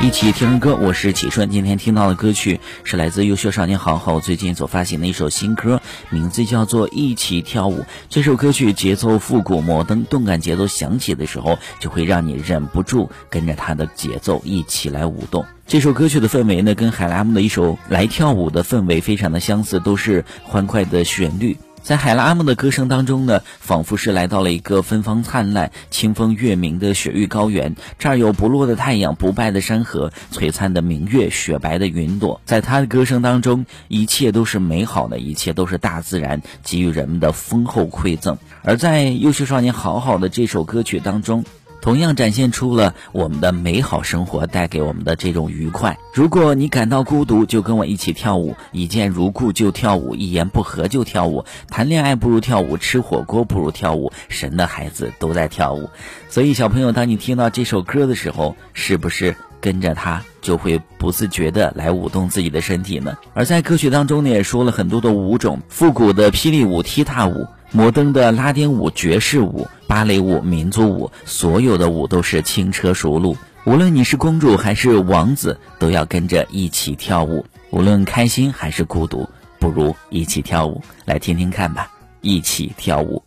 一起听歌，我是启顺。今天听到的歌曲是来自优秀少年好好最近所发行的一首新歌，名字叫做《一起跳舞》。这首歌曲节奏复古、摩登，动感节奏响起的时候，就会让你忍不住跟着它的节奏一起来舞动。这首歌曲的氛围呢，跟海拉姆的一首《来跳舞》的氛围非常的相似，都是欢快的旋律。在海拉阿木的歌声当中呢，仿佛是来到了一个芬芳灿烂、清风月明的雪域高原。这儿有不落的太阳、不败的山河、璀璨的明月、雪白的云朵。在他的歌声当中，一切都是美好的，一切都是大自然给予人们的丰厚馈赠。而在《优秀少年好好的》这首歌曲当中。同样展现出了我们的美好生活带给我们的这种愉快。如果你感到孤独，就跟我一起跳舞；一见如故就跳舞；一言不合就跳舞。谈恋爱不如跳舞，吃火锅不如跳舞。神的孩子都在跳舞。所以，小朋友，当你听到这首歌的时候，是不是跟着它就会不自觉的来舞动自己的身体呢？而在歌曲当中呢，也说了很多的舞种：复古的霹雳舞、踢踏舞。摩登的拉丁舞、爵士舞、芭蕾舞、民族舞，所有的舞都是轻车熟路。无论你是公主还是王子，都要跟着一起跳舞。无论开心还是孤独，不如一起跳舞。来听听看吧，一起跳舞。